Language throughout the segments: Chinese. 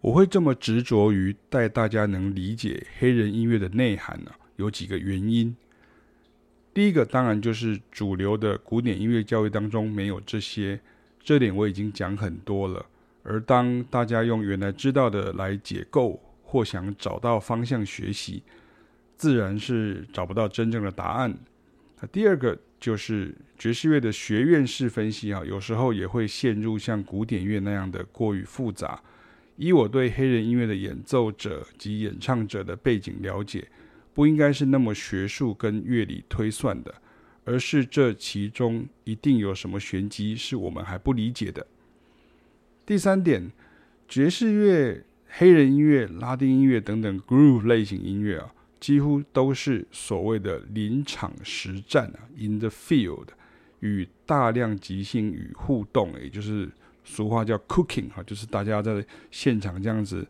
我会这么执着于带大家能理解黑人音乐的内涵呢，有几个原因。第一个当然就是主流的古典音乐教育当中没有这些，这点我已经讲很多了。而当大家用原来知道的来解构或想找到方向学习，自然是找不到真正的答案。那第二个就是爵士乐的学院式分析啊，有时候也会陷入像古典乐那样的过于复杂。以我对黑人音乐的演奏者及演唱者的背景了解，不应该是那么学术跟乐理推算的，而是这其中一定有什么玄机是我们还不理解的。第三点，爵士乐、黑人音乐、拉丁音乐等等 groove 类型音乐啊，几乎都是所谓的临场实战啊，in the field，与大量即兴与互动，也就是俗话叫 cooking 哈，就是大家在现场这样子。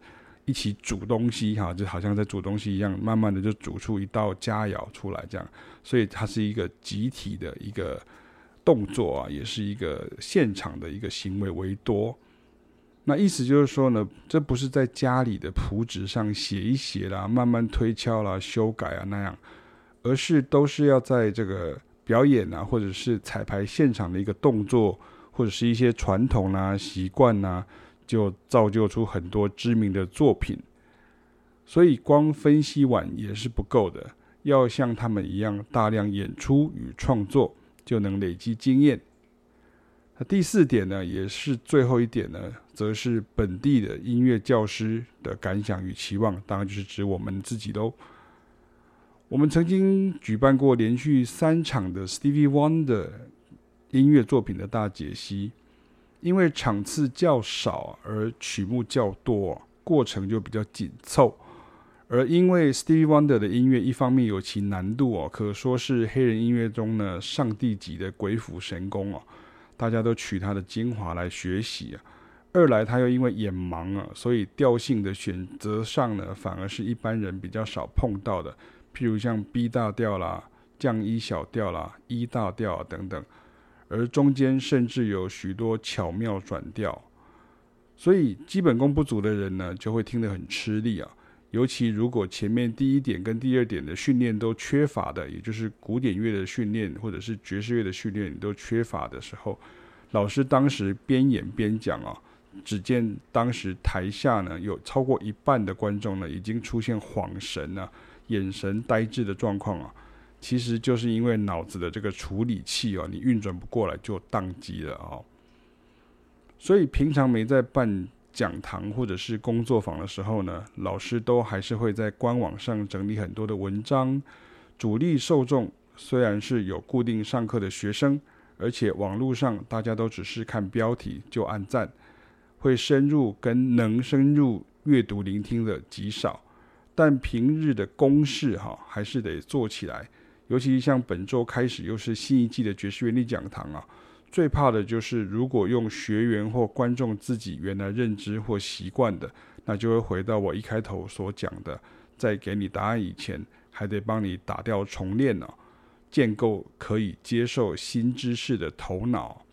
一起煮东西哈，就好像在煮东西一样，慢慢的就煮出一道佳肴出来，这样，所以它是一个集体的一个动作啊，也是一个现场的一个行为为多。那意思就是说呢，这不是在家里的谱纸上写一写啦，慢慢推敲啦，修改啊那样，而是都是要在这个表演啊，或者是彩排现场的一个动作，或者是一些传统啊、习惯啊。就造就出很多知名的作品，所以光分析完也是不够的，要像他们一样大量演出与创作，就能累积经验。那第四点呢，也是最后一点呢，则是本地的音乐教师的感想与期望，当然就是指我们自己喽。我们曾经举办过连续三场的 Stevie Wonder 音乐作品的大解析。因为场次较少而曲目较多，过程就比较紧凑。而因为 Stevie Wonder 的音乐一方面有其难度哦，可说是黑人音乐中呢上帝级的鬼斧神工哦，大家都取他的精华来学习啊。二来他又因为眼盲啊，所以调性的选择上呢，反而是一般人比较少碰到的，譬如像 B 大调啦、降一小调啦、E 大调啊等等。而中间甚至有许多巧妙转调，所以基本功不足的人呢，就会听得很吃力啊。尤其如果前面第一点跟第二点的训练都缺乏的，也就是古典乐的训练或者是爵士乐的训练都缺乏的时候，老师当时边演边讲啊，只见当时台下呢有超过一半的观众呢已经出现恍神啊，眼神呆滞的状况啊。其实就是因为脑子的这个处理器哦，你运转不过来就宕机了哦。所以平常没在办讲堂或者是工作坊的时候呢，老师都还是会在官网上整理很多的文章。主力受众虽然是有固定上课的学生，而且网络上大家都只是看标题就按赞，会深入跟能深入阅读聆听的极少。但平日的公事哈，还是得做起来。尤其像本周开始又是新一季的爵士原理讲堂啊，最怕的就是如果用学员或观众自己原来认知或习惯的，那就会回到我一开头所讲的，在给你答案以前，还得帮你打掉重练呢，建构可以接受新知识的头脑。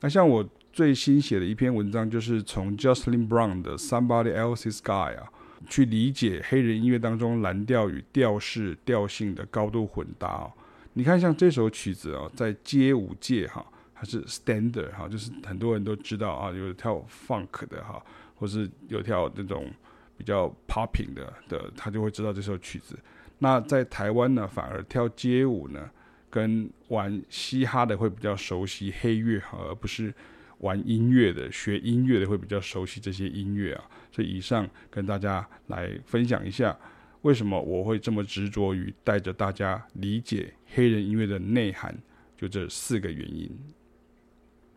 那像我最新写的一篇文章，就是从 Jocelyn Brown 的 Somebody Else's Guy 啊。去理解黑人音乐当中蓝调与调式调性的高度混搭哦。你看，像这首曲子哦，在街舞界哈，它是 standard 哈，就是很多人都知道啊，有跳 funk 的哈，或是有跳那种比较 popping 的的，他就会知道这首曲子。那在台湾呢，反而跳街舞呢，跟玩嘻哈的会比较熟悉黑乐哈，而不是。玩音乐的、学音乐的会比较熟悉这些音乐啊，所以以上跟大家来分享一下，为什么我会这么执着于带着大家理解黑人音乐的内涵，就这四个原因。